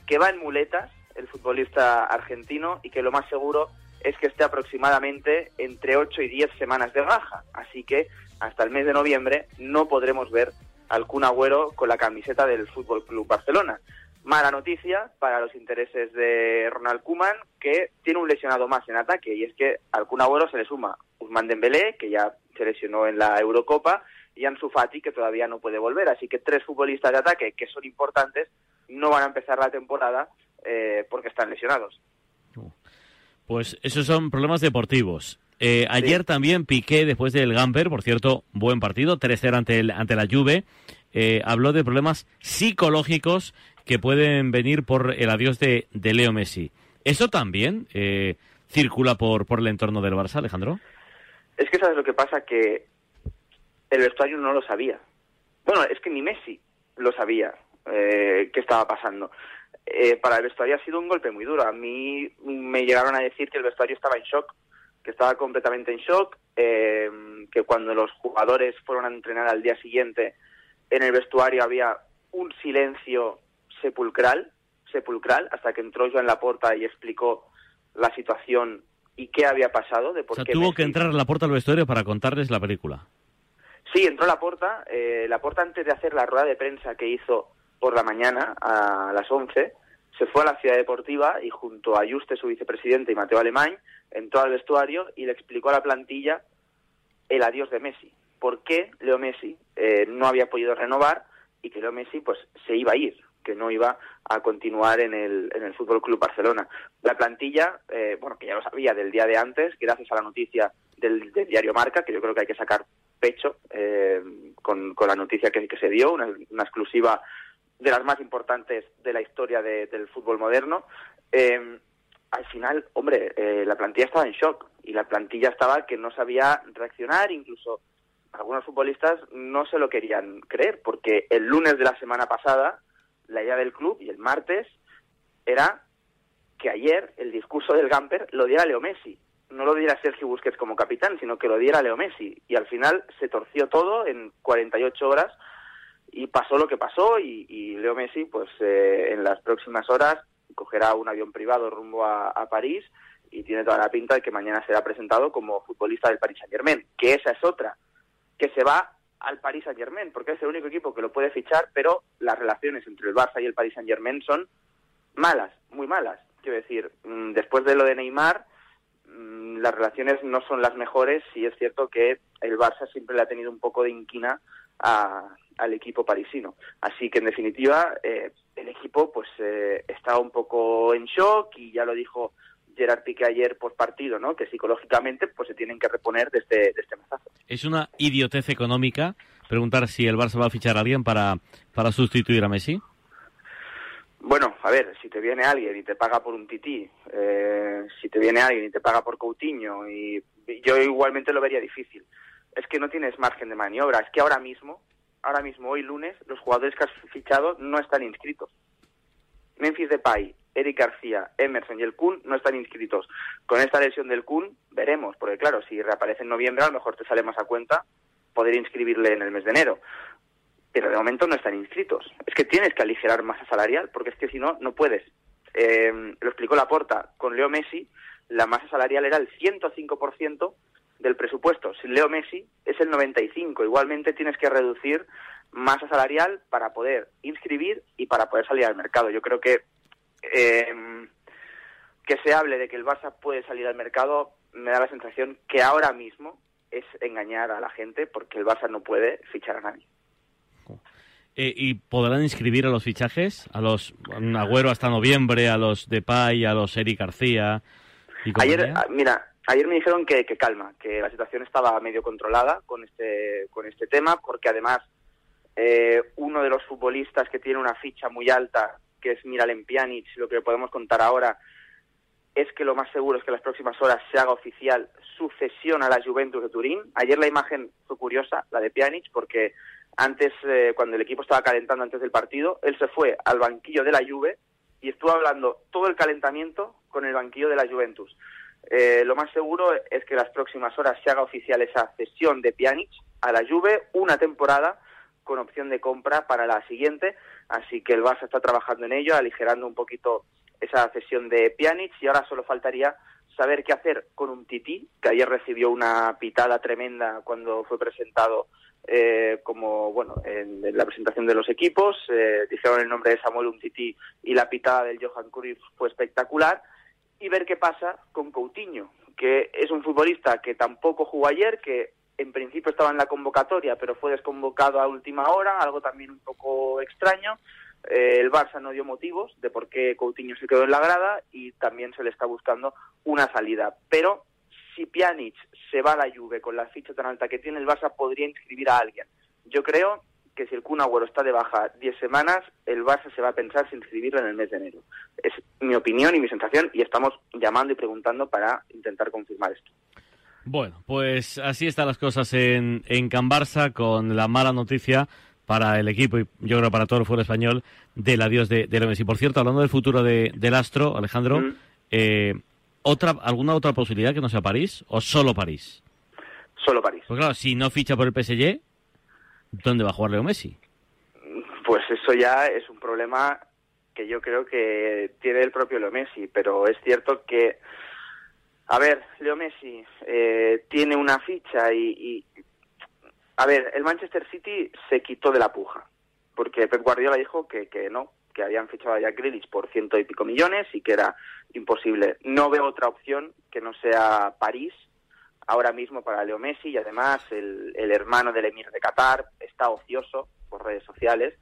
que va en muletas, el futbolista argentino, y que lo más seguro es que esté aproximadamente entre 8 y 10 semanas de baja. Así que hasta el mes de noviembre no podremos ver al Kun Agüero con la camiseta del Fútbol Club Barcelona. Mala noticia para los intereses de Ronald Koeman, que tiene un lesionado más en ataque, y es que al Kun se le suma Ousmane Dembélé, que ya se lesionó en la Eurocopa, y Ansu Fati, que todavía no puede volver. Así que tres futbolistas de ataque que son importantes no van a empezar la temporada eh, porque están lesionados. Pues esos son problemas deportivos. Eh, ayer también Piqué, después del Gamper, por cierto, buen partido, 3-0 ante, el- ante la Juve, eh, habló de problemas psicológicos que pueden venir por el adiós de, de Leo Messi. ¿Eso también eh, circula por, por el entorno del Barça, Alejandro? Es que sabes lo que pasa, que el vestuario no lo sabía. Bueno, es que ni Messi lo sabía eh, qué estaba pasando. Eh, para el vestuario ha sido un golpe muy duro. A mí me llegaron a decir que el vestuario estaba en shock, que estaba completamente en shock, eh, que cuando los jugadores fueron a entrenar al día siguiente en el vestuario había un silencio sepulcral, sepulcral, hasta que entró Joan Laporta y explicó la situación y qué había pasado, de O por sea, qué tuvo Messi- que entrar a la puerta del vestuario para contarles la película. Sí, entró Laporta. Eh, Laporta antes de hacer la rueda de prensa que hizo por la mañana a las 11, se fue a la ciudad deportiva y junto a Juste, su vicepresidente, y Mateo Alemán, entró al vestuario y le explicó a la plantilla el adiós de Messi. ¿Por qué Leo Messi eh, no había podido renovar y que Leo Messi pues se iba a ir, que no iba a continuar en el, en el Fútbol Club Barcelona? La plantilla, eh, bueno, que ya lo sabía del día de antes, gracias a la noticia del, del diario Marca, que yo creo que hay que sacar pecho eh, con, con la noticia que, que se dio, una, una exclusiva de las más importantes de la historia de- del fútbol moderno. Eh, al final, hombre, eh, la plantilla estaba en shock y la plantilla estaba que no sabía reaccionar, incluso algunos futbolistas no se lo querían creer, porque el lunes de la semana pasada, la idea del club y el martes era que ayer el discurso del Gamper lo diera Leo Messi. No lo diera Sergio Busquets como capitán, sino que lo diera Leo Messi. Y al final se torció todo en 48 horas y pasó lo que pasó y, Leo Messi, pues eh, en las próximas horas cogerá un avión privado rumbo a, a París y tiene toda la pinta de que mañana será presentado como futbolista del Paris Saint Germain, que esa es otra, que se va al Paris Saint Germain, porque es el único equipo que lo puede fichar, pero las relaciones entre el Barça y el Paris Saint Germain son malas, muy malas. Quiero decir, mm, después de lo de Neymar, mm, las relaciones no son las mejores y es cierto que el Barça siempre le ha tenido un poco de inquina a- al equipo parisino. Así que en definitiva eh, el equipo pues eh, está un poco en shock y ya lo dijo Gerard Piqué ayer post partido, ¿no? Que psicológicamente pues se tienen que reponer de este, de este mazazo. Es una idiotez económica preguntar si el Barça va a fichar a alguien para, para sustituir a Messi. Bueno, a ver, si te viene alguien y te paga por un tití, eh, si te viene alguien y te paga por Coutinho, y yo igualmente lo vería difícil. Es que no tienes margen de maniobra. Es que ahora mismo, ahora mismo, hoy lunes, los jugadores que has fichado no están inscritos. Memphis Depay, Eric García, Emerson y el Kun no están inscritos. Con esta lesión del Kun veremos, porque claro, si reaparece en noviembre a lo mejor te sale más a cuenta poder inscribirle en el mes de enero. Pero de momento no están inscritos. Es que tienes que aligerar masa salarial, porque es que si no, no puedes. Eh, lo explicó Laporta, con Leo Messi la masa salarial era el 105% del presupuesto. Sin Leo Messi es el 95%. Igualmente tienes que reducir masa salarial para poder inscribir y para poder salir al mercado. Yo creo que eh, que se hable de que el Barça puede salir al mercado me da la sensación que ahora mismo es engañar a la gente porque el Barça no puede fichar a nadie. Eh, ¿Y podrán inscribir a los fichajes? A los Agüero hasta noviembre, a los Depay, a los Eric García. y Ayer, ah, mira, ayer me dijeron que, que calma, que la situación estaba medio controlada con este, con este tema, porque además eh, uno de los futbolistas que tiene una ficha muy alta, que es Miralem Pjanic, lo que podemos contar ahora, es que lo más seguro es que en las próximas horas se haga oficial su cesión a la Juventus de Turín. Ayer la imagen fue curiosa, la de Pjanic, porque antes, eh, cuando el equipo estaba calentando antes del partido, él se fue al banquillo de la Juve y estuvo hablando todo el calentamiento con el banquillo de la Juventus. Eh, lo más seguro es que las próximas horas se haga oficial esa cesión de Pjanic a la Juve, una temporada con opción de compra para la siguiente, así que el Barça está trabajando en ello, aligerando un poquito esa cesión de Pjanic y ahora solo faltaría saber qué hacer con un Tití, que ayer recibió una pitada tremenda cuando fue presentado eh, como, bueno, en, en la presentación de los equipos, eh, dijeron el nombre de Samuel Umtiti y la pitada del Johan Cruyff fue espectacular, y ver qué pasa con Coutinho, que es un futbolista que tampoco jugó ayer, que en principio estaba en la convocatoria, pero fue desconvocado a última hora, algo también un poco extraño. Eh, el Barça no dio motivos de por qué Coutinho se quedó en la grada y también se le está buscando una salida. Pero si Pjanic se va a la Juve con la ficha tan alta que tiene, el Barça podría inscribir a alguien. Yo creo que si el Kun Agüero está de baja 10 semanas, el Barça se va a pensar sin inscribirlo en el mes de enero. Es mi opinión y mi sensación y estamos llamando y preguntando para intentar confirmar esto. Bueno, pues así están las cosas en, en Can Barça con la mala noticia para el equipo y yo creo para todo el fútbol español del adiós de, de Leo Messi. Por cierto, hablando del futuro de, del Astro, Alejandro, Mm. eh, otra, ¿alguna otra posibilidad que no sea París o solo París? Solo París. Pues claro, si no ficha por el PSG, ¿dónde va a jugar Leo Messi? Pues eso ya es un problema que yo creo que tiene el propio Leo Messi, pero es cierto que, a ver, Leo Messi eh, tiene una ficha y, y- a ver, el Manchester City se quitó de la puja, porque Pep Guardiola dijo que, que no, que habían fichado a Jack Grealish por ciento y pico millones y que era imposible. No veo otra opción que no sea París ahora mismo para Leo Messi y además el, el hermano del emir de Qatar está ocioso por redes sociales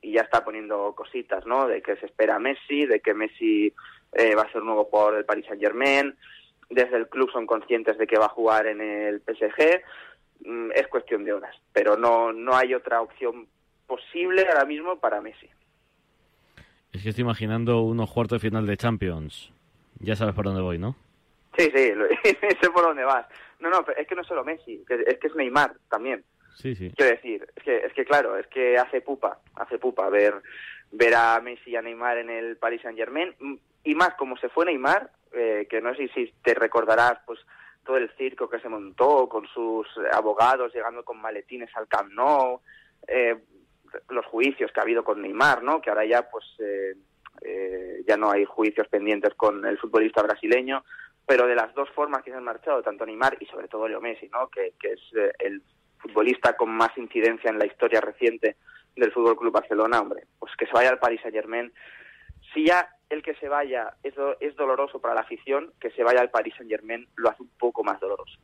y ya está poniendo cositas, ¿no? De que se espera a Messi, de que Messi eh, va a ser un nuevo jugador del Paris Saint Germain, desde el club son conscientes de que va a jugar en el PSG, Mm, es cuestión de horas, pero no, no hay otra opción posible ahora mismo para Messi. Es que estoy imaginando unos cuartos de final de Champions. Ya sabes por dónde voy, ¿no? Sí, sí, (laughs) sé por dónde vas. No, no, es que no es solo Messi, es que es Neymar también. Sí, sí. Quiero decir, es que, es que claro, es que hace pupa, hace pupa ver, ver a Messi y a Neymar en el Paris Saint Germain. Y más, como se fue Neymar, eh, que no sé si te recordarás, pues todo el circo que se montó con sus abogados llegando con maletines al Camp Nou, eh, los juicios que ha habido con Neymar, ¿no? Que ahora ya, pues, eh, eh, ya no hay juicios pendientes con el futbolista brasileño, pero de las dos formas que se han marchado, tanto Neymar y sobre todo Leo Messi, ¿no? Que, que es eh, el futbolista con más incidencia en la historia reciente del Fútbol Club Barcelona, hombre, pues que se vaya al Paris Saint Germain. Si ya el que se vaya es, do- es doloroso para la afición, que se vaya al Paris Saint Germain lo hace un poco más doloroso.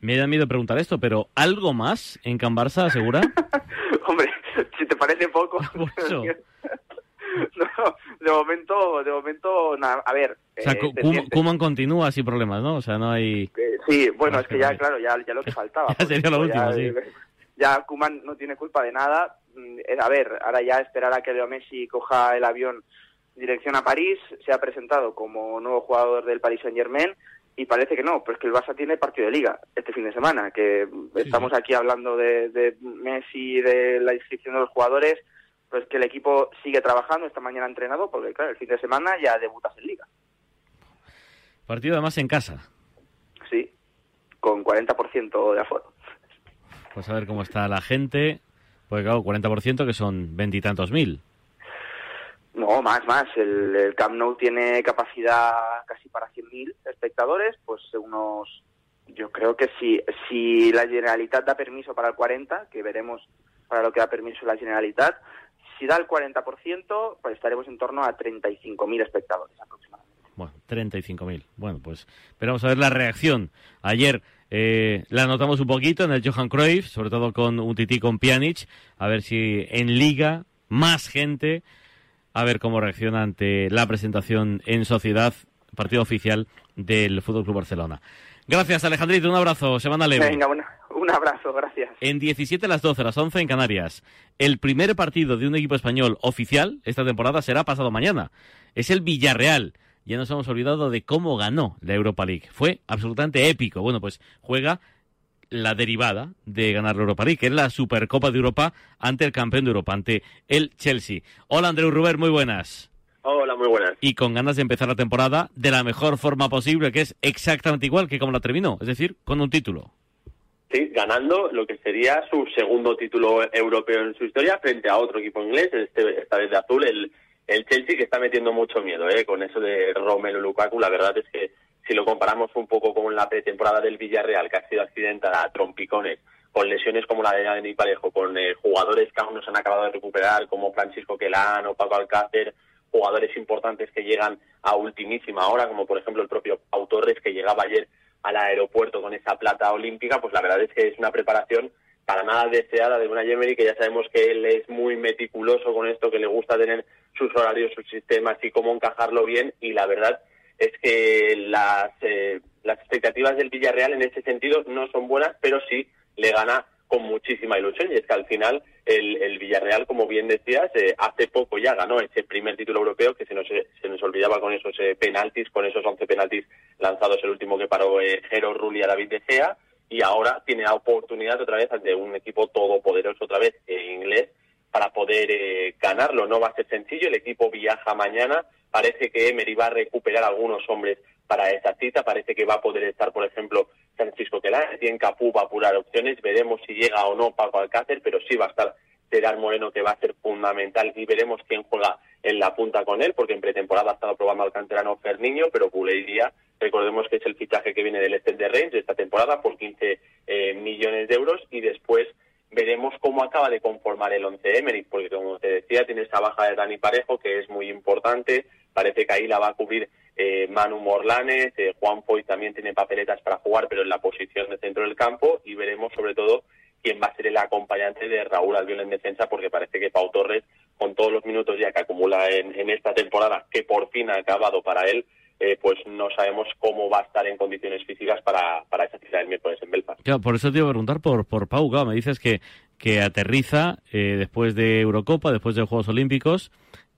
Me da miedo preguntar esto, pero ¿algo más en Can Barça, segura? (laughs) Hombre, si te parece poco. (laughs) (laughs) (laughs) no, de momento, de momento, nada, a ver. O sea, eh, pendiente. Kuman continúa sin problemas, ¿no? O sea, no hay... Eh, sí, bueno, es que ya, claro, ya, ya lo que (laughs) faltaba. Ya sería lo último, ya, sí. (laughs) Ya Kuman no tiene culpa de nada. Mm, eh, A ver, ahora ya esperar a que Leo Messi coja el avión dirección a París, se ha presentado como nuevo jugador del Paris Saint Germain y parece que no, pero es que el Barça tiene partido de liga este fin de semana, que estamos aquí hablando de, de Messi, de la inscripción de los jugadores, pues que el equipo sigue trabajando, esta mañana ha entrenado, porque claro, el fin de semana ya debutas en liga, Partido además en casa. sí, con 40% de aforo. Pues a ver cómo está la gente. Pues claro, 40% que son veintitantos mil. No, más, más. El, el Camp Nou tiene capacidad casi para 100.000 espectadores, pues unos... Yo creo que si, si la Generalitat da permiso para el 40, que veremos para lo que da permiso la Generalitat, si da el 40%, pues estaremos en torno a 35.000 espectadores aproximadamente. Bueno, 35.000. Bueno, pues esperamos a ver la reacción. Ayer eh, la notamos un poquito en el Johan Cruyff, sobre todo con un tití con Pjanic, a ver si en Liga más gente, a ver cómo reacciona ante la presentación en Sociedad, partido oficial del Fútbol Club Barcelona. Gracias, Alejandrito. Un abrazo. Semana leve. Venga, una- un abrazo, gracias. En 17 a las 12, a las 11 en Canarias. El primer partido de un equipo español oficial esta temporada será pasado mañana. Es el Villarreal. Ya nos hemos olvidado de cómo ganó la Europa League. Fue absolutamente épico. Bueno, pues juega la derivada de ganar la Europa League, que es la Supercopa de Europa ante el campeón de Europa, ante el Chelsea. Hola, Andreu Ruber, muy buenas. Hola, muy buenas. Y con ganas de empezar la temporada de la mejor forma posible, que es exactamente igual que como la terminó, es decir, con un título. Sí, ganando lo que sería su segundo título europeo en su historia frente a otro equipo inglés, este, esta vez de azul, el, el Chelsea, que está metiendo mucho miedo ¿eh? con eso de Romelu Lukaku. La verdad es que si lo comparamos un poco con la pretemporada del Villarreal, que ha sido accidentada a trompicones, con lesiones como la de Dani Parejo, con eh, jugadores que aún no se han acabado de recuperar, como Francisco Quelán o Paco Alcácer, jugadores importantes que llegan a ultimísima hora, como por ejemplo el propio Pau Torres, que llegaba ayer al aeropuerto con esa plata olímpica, pues la verdad es que es una preparación para nada deseada de una Emery, que ya sabemos que él es muy meticuloso con esto, que le gusta tener sus horarios, sus sistemas y cómo encajarlo bien, y la verdad es que las, eh, las expectativas del Villarreal en ese sentido no son buenas, pero sí le gana con muchísima ilusión y es que al final el, el Villarreal, como bien decías, eh, hace poco ya ganó ese primer título europeo que se nos, se nos olvidaba con esos eh, penaltis, con esos 11 penaltis lanzados, el último que paró eh, Jero Rulli a David De Gea y ahora tiene la oportunidad otra vez ante un equipo todopoderoso otra vez en inglés para poder eh, ganarlo. No va a ser sencillo, el equipo viaja mañana, parece que Emery va a recuperar algunos hombres para esa cita, parece que va a poder estar, por ejemplo, Francisco Quelán, en Capú va a apurar opciones, veremos si llega o no Paco Alcácer, pero sí va a estar Gerard Moreno que va a ser fundamental y veremos quién juega en la punta con él, porque en pretemporada ha estado probando al canterano Ferniño, pero Buleiría, recordemos que es el fichaje que viene del Estel de Reims esta temporada por 15 eh, millones de euros y después veremos cómo acaba de conformar el 11 Emery, porque como te decía, tiene esa baja de Dani Parejo que es muy importante, parece que ahí la va a cubrir eh, Manu Morlanes, eh, Juan Foy también tiene papeletas para jugar, pero en la posición de centro del campo, y veremos sobre todo quién va a ser el acompañante de Raúl Albiol en defensa, porque parece que Pau Torres, con todos los minutos ya que acumula en esta temporada, que por fin ha acabado para él, eh, pues no sabemos cómo va a estar en condiciones físicas para, para esa cita del miércoles en Belfast. Claro, por eso te iba a preguntar por, por Pau. Claro, me dices que, que aterriza eh, después de Eurocopa, después de Juegos Olímpicos,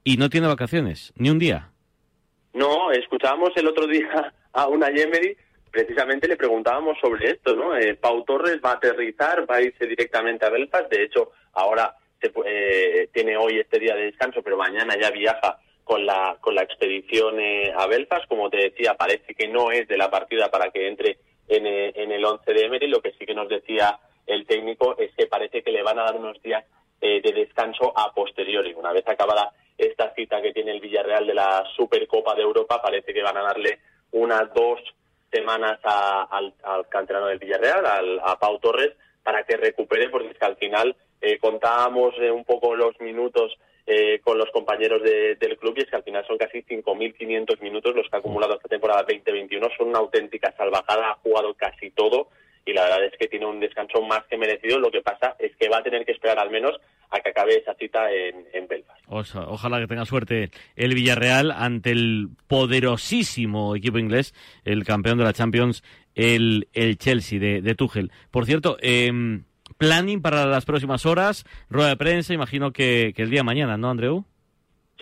y no tiene vacaciones, ni un día. No, escuchábamos el otro día (laughs) a una Yemery, precisamente le preguntábamos sobre esto, ¿no? Eh, Pau Torres va a aterrizar, va a irse directamente a Belfast, de hecho, ahora se, eh, tiene hoy este día de descanso, pero mañana ya viaja con la, con la expedición eh, a Belfast, como te decía, parece que no es de la partida para que entre en, eh, en el 11 de Emery, lo que sí que nos decía el técnico es que parece que le van a dar unos días eh, de descanso a posteriori. Una vez acabada esta cita que tiene el Villarreal de la Supercopa de Europa, parece que van a darle unas dos semanas a- al, al canterano del Villarreal, al- a Pau Torres, para que recupere, porque es que al final eh, contábamos eh, un poco los minutos eh, con los compañeros de- del club y es que al final son casi 5.500 minutos los que ha acumulado esta temporada 2021. Son una auténtica salvajada, ha jugado casi todo y la verdad es que tiene un descanso más que merecido. Lo que pasa es que va a tener que esperar al menos a que acabe esa cita en, en Belfast. Osa- ojalá que tenga suerte el Villarreal ante el poderosísimo equipo inglés, el campeón de la Champions, el, el Chelsea de, de Tuchel. Por cierto, em, planning para las próximas horas, rueda de prensa, imagino que, que el día de mañana, ¿no, Andreu?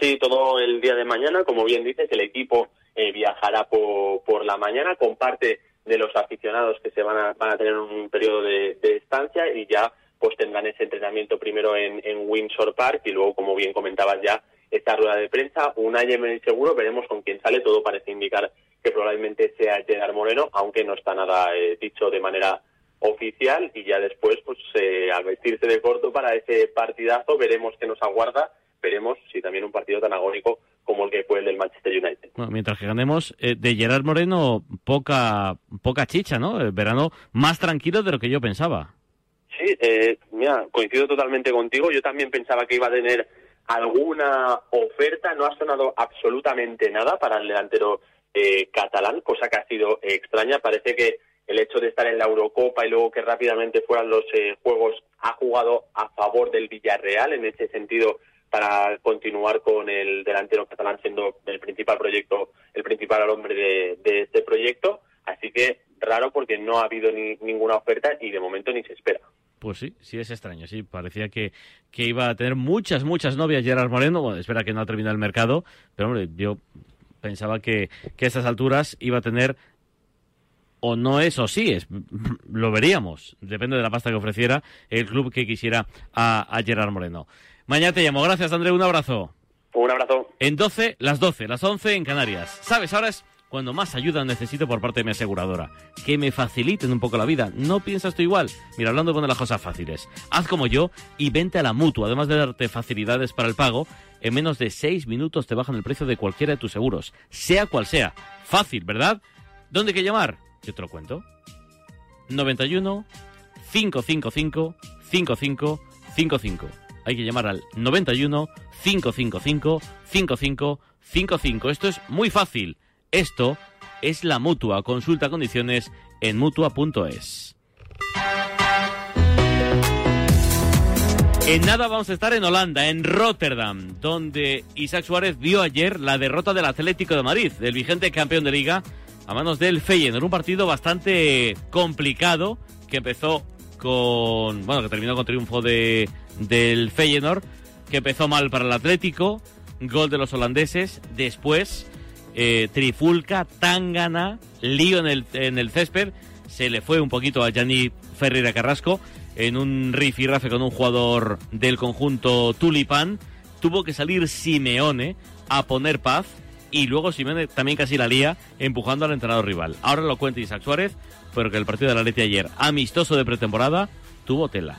Sí, todo el día de mañana, como bien dices, el equipo eh, viajará por, por la mañana con parte de los aficionados que se van a, van a tener un periodo de, de estancia y ya pues tendrán ese entrenamiento primero en, en Windsor Park y luego, como bien comentabas ya, esta rueda de prensa, un Yemen seguro, veremos con quién sale, todo parece indicar que probablemente sea Gerard Moreno, aunque no está nada eh, dicho de manera oficial y ya después pues eh, al vestirse de corto para ese partidazo veremos qué nos aguarda veremos si también un partido tan agónico como el que fue el del Manchester United. Bueno, mientras que ganemos, eh, de Gerard Moreno, poca, poca chicha, ¿no? El verano más tranquilo de lo que yo pensaba. Sí, eh, mira, coincido totalmente contigo. Yo también pensaba que iba a tener alguna oferta. No ha sonado absolutamente nada para el delantero eh, catalán, cosa que ha sido extraña. Parece que el hecho de estar en la Eurocopa y luego que rápidamente fueran los eh, Juegos ha jugado a favor del Villarreal en ese sentido para continuar con el delantero catalán siendo el principal proyecto, el principal hombre de, este proyecto. Así que raro porque no ha habido ni, ninguna oferta y de momento ni se espera. Pues sí, sí es extraño, sí. Parecía que, que iba a tener muchas, muchas novias Gerard Moreno. Bueno, espera que no ha terminado el mercado, pero hombre, yo pensaba que, que a estas alturas iba a tener o no es o sí es. (clears throat) Lo veríamos. Depende de la pasta que ofreciera el club que quisiera a, a Gerard Moreno. Mañana te llamo. Gracias, André. Un abrazo. Un abrazo. En 12, las 12, las 11 en Canarias. ¿Sabes? Ahora es cuando más ayuda necesito por parte de mi aseguradora. Que me faciliten un poco la vida. ¿No piensas tú igual? Mira, hablando con las cosas fáciles. Haz como yo y vente a la mutua. Además de darte facilidades para el pago, en menos de 6 minutos te bajan el precio de cualquiera de tus seguros. Sea cual sea. Fácil, ¿verdad? ¿Dónde hay que llamar? Yo te lo cuento. 91 555 5555. Hay que llamar al 91 555 5555. Esto es muy fácil. Esto es la mutua. Consulta condiciones en mutua.es. En nada vamos a estar en Holanda, en Rotterdam, donde Isaac Suárez vio ayer la derrota del Atlético de Madrid, del vigente campeón de liga, a manos del Feyenoord. Un partido bastante complicado que empezó con, bueno, que terminó con triunfo de, del Feyenoord, que empezó mal para el Atlético, gol de los holandeses, después eh, trifulca, tangana, lío en el, en el césped, se le fue un poquito a Gianni Ferreira Carrasco en un rifirrafe con un jugador del conjunto Tulipán, tuvo que salir Simeone a poner paz y luego Simeone también casi la lía empujando al entrenador rival. Ahora lo cuenta Isaac Suárez, pero que el partido de la Leti ayer, amistoso de pretemporada, tuvo tela.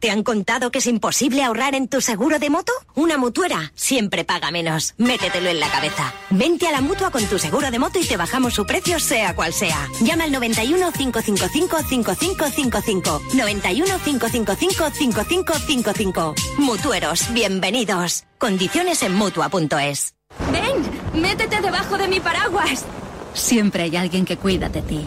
¿Te han contado que es imposible ahorrar en tu seguro de moto? Una mutuera siempre paga menos. Métetelo en la cabeza. Vente a la mutua con tu seguro de moto y te bajamos su precio sea cual sea. Llama al 91 555 5555. 91 555 5555. Mutueros, bienvenidos. Condiciones en mutua.es. Ven, métete debajo de mi paraguas. Siempre hay alguien que cuida de ti.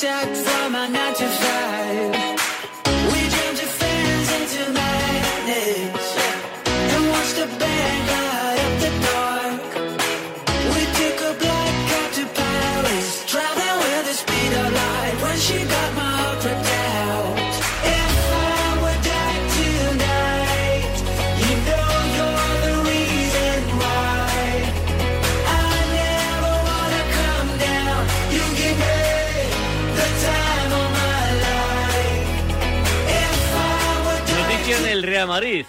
check from my 9 to 5 Real Madrid.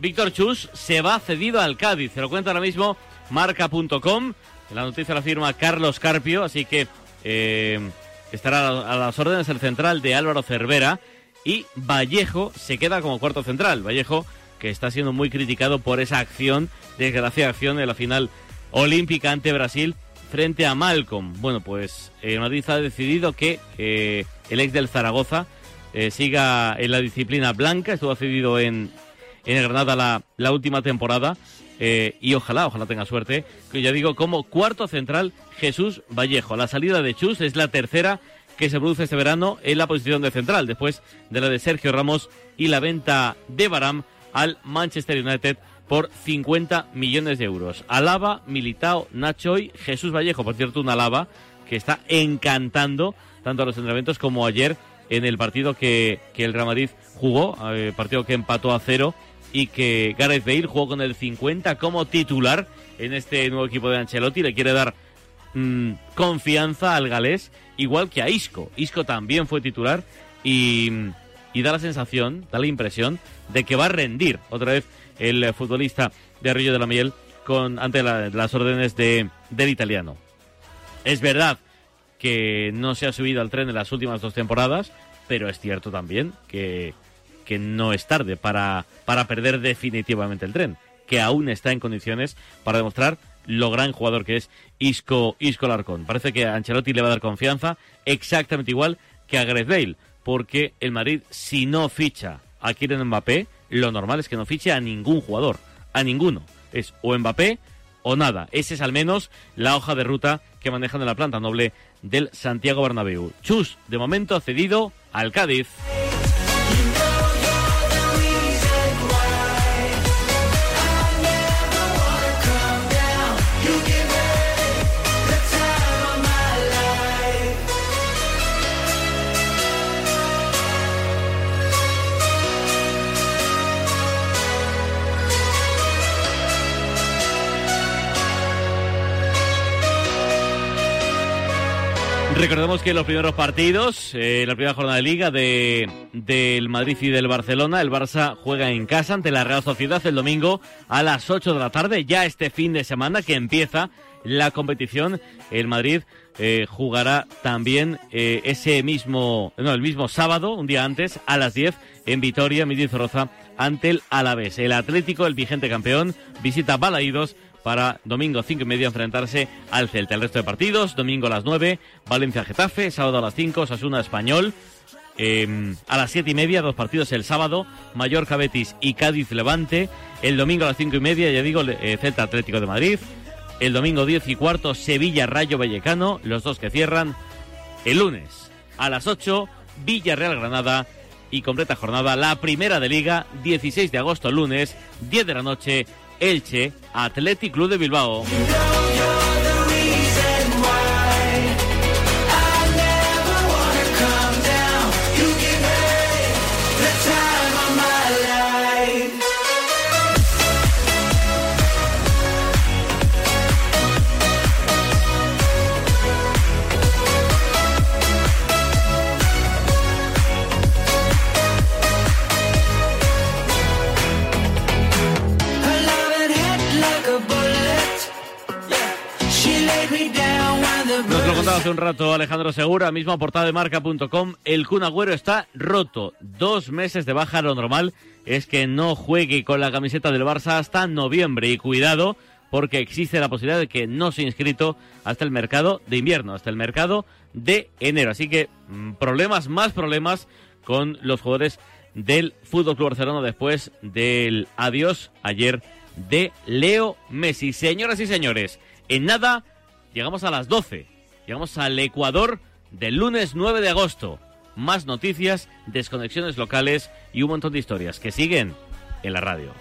Víctor Chus se va cedido al Cádiz. Se lo cuenta ahora mismo marca.com. La noticia la firma Carlos Carpio, así que eh, estará a las órdenes el central de Álvaro Cervera. Y Vallejo se queda como cuarto central. Vallejo que está siendo muy criticado por esa acción, desgraciada acción en la final olímpica ante Brasil frente a Malcolm. Bueno, pues el Madrid ha decidido que eh, el ex del Zaragoza eh, siga en la disciplina blanca. Estuvo cedido en, en Granada la, la última temporada. eh, y ojalá, ojalá tenga suerte. Que ya digo, como cuarto central, Jesús Vallejo. La salida de Chus es la tercera que se produce este verano en la posición de central, después de la de Sergio Ramos y la venta de Baram al Manchester United por 50 millones de euros. Alaba, Militao, Nacho y Jesús Vallejo, por cierto, una Alaba que está encantando tanto a los entrenamientos como ayer en el partido que, que el Real Madrid jugó, eh, partido que empató a cero y que Gareth Bale jugó con el 50 como titular en este nuevo equipo de Ancelotti. Le quiere dar mm, confianza al galés, igual que a Isco. Isco también fue titular y, y da la sensación, da la impresión de que va a rendir otra vez el eh, futbolista de Arroyo de la Miel con, ante la- las órdenes de, del italiano. Es verdad que no se ha subido al tren en las últimas dos temporadas, pero es cierto también que, que no es tarde para, para perder definitivamente el tren, que aún está en condiciones para demostrar lo gran jugador que es Isco, Isco Larcón. Parece que a Ancelotti le va a dar confianza exactamente igual que a Gareth porque el Madrid, si no ficha a Kylian Mbappé, lo normal es que no fiche a ningún jugador, a ninguno. Es o Mbappé o nada. Esa es al menos la hoja de ruta que manejan en la planta noble del Santiago Bernabéu. Chus, de momento, cedido al Cádiz. Recordemos que los primeros partidos, eh, la primera jornada de liga de, del Madrid y del Barcelona, el Barça juega en casa ante la Real Sociedad el domingo a las 8 de la tarde, ya este fin de semana que empieza la competición. El Madrid eh, jugará también eh, ese mismo, no, el mismo sábado, un día antes, a las 10 en Vitoria, Roza, ante el Alavés. El Atlético, el vigente campeón, visita Balaídos para domingo 5 y media enfrentarse al Celta. El resto de partidos, domingo a las 9, Valencia Getafe, sábado a las 5, Sasuna Español. Eh, a las 7 y media, dos partidos el sábado, Mallorca Betis y Cádiz Levante. El domingo a las 5 y media, ya digo, eh, Celta Atlético de Madrid. El domingo 10 y cuarto, Sevilla Rayo Vallecano, los dos que cierran. El lunes a las 8, Villarreal Granada y completa jornada la primera de liga, 16 de agosto lunes, 10 de la noche, Elche, Athletic Club de Bilbao. Hace un rato Alejandro Segura, misma portada de marca.com. El Kun Agüero está roto. Dos meses de baja, lo normal es que no juegue con la camiseta del Barça hasta noviembre. Y cuidado, porque existe la posibilidad de que no se inscrito hasta el mercado de invierno, hasta el mercado de enero. Así que mm, problemas, más problemas con los jugadores del Fútbol Club Barcelona después del adiós ayer de Leo Messi. Señoras y señores, en nada llegamos a las 12. Llegamos al Ecuador del lunes 9 de agosto. Más noticias, desconexiones locales y un montón de historias que siguen en la radio.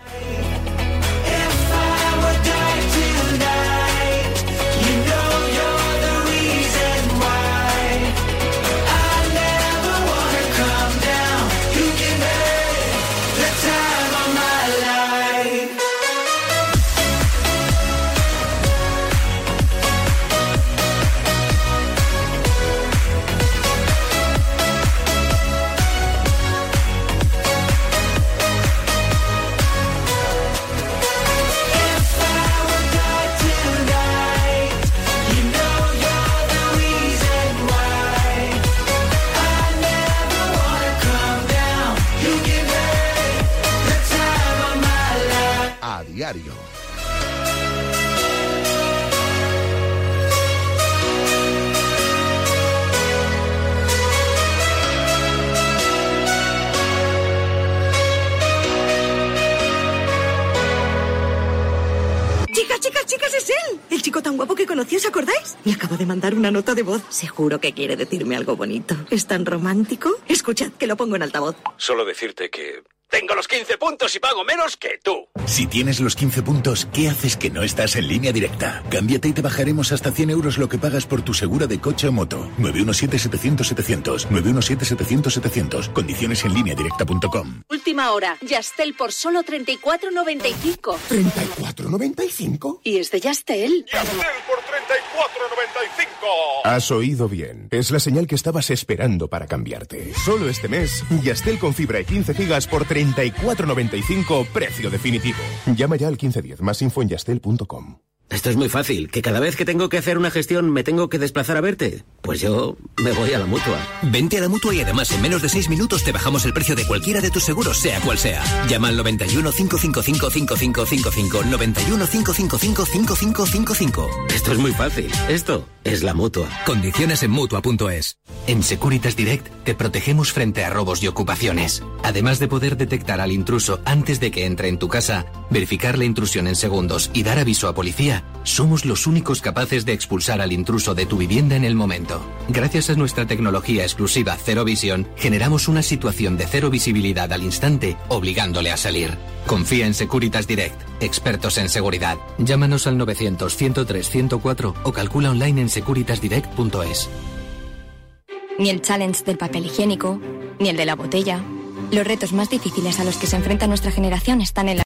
Conocí, ¿os acordáis? Me acabo de mandar una nota de voz. Seguro que quiere decirme algo bonito. ¿Es tan romántico? Escuchad, que lo pongo en altavoz. Solo decirte que tengo los 15 puntos y pago menos que tú. Si tienes los 15 puntos, ¿qué haces que no estás en línea directa? Cámbiate y te bajaremos hasta 100 euros lo que pagas por tu segura de coche o moto. 917-700-700. 917-700-700. Condiciones en línea directa.com. Última hora. Yastel por solo 34.95. ¿34.95? Y es de Yastel. por 34.95. Has oído bien. Es la señal que estabas esperando para cambiarte. Solo este mes, Yastel con fibra y 15 gigas por 34.95, precio definitivo. Llama ya al 1510, más info en yastel.com. Esto es muy fácil, que cada vez que tengo que hacer una gestión me tengo que desplazar a verte. Pues yo me voy a la mutua. Vente a la mutua y además en menos de 6 minutos te bajamos el precio de cualquiera de tus seguros, sea cual sea. Llama al 91 555 5555 91 555 5555. Esto es muy fácil. Esto es la mutua. Condiciones en mutua.es. En Securitas Direct te protegemos frente a robos y ocupaciones. Además de poder detectar al intruso antes de que entre en tu casa, verificar la intrusión en segundos y dar aviso a policía, Somos los únicos capaces de expulsar al intruso de tu vivienda en el momento. Gracias a nuestra tecnología exclusiva Cero Visión, generamos una situación de cero visibilidad al instante, obligándole a salir. Confía en Securitas Direct, expertos en seguridad. Llámanos al 900 103 104 o calcula online en securitasdirect.es. Ni el challenge del papel higiénico, ni el de la botella. Los retos más difíciles a los que se enfrenta nuestra generación están en la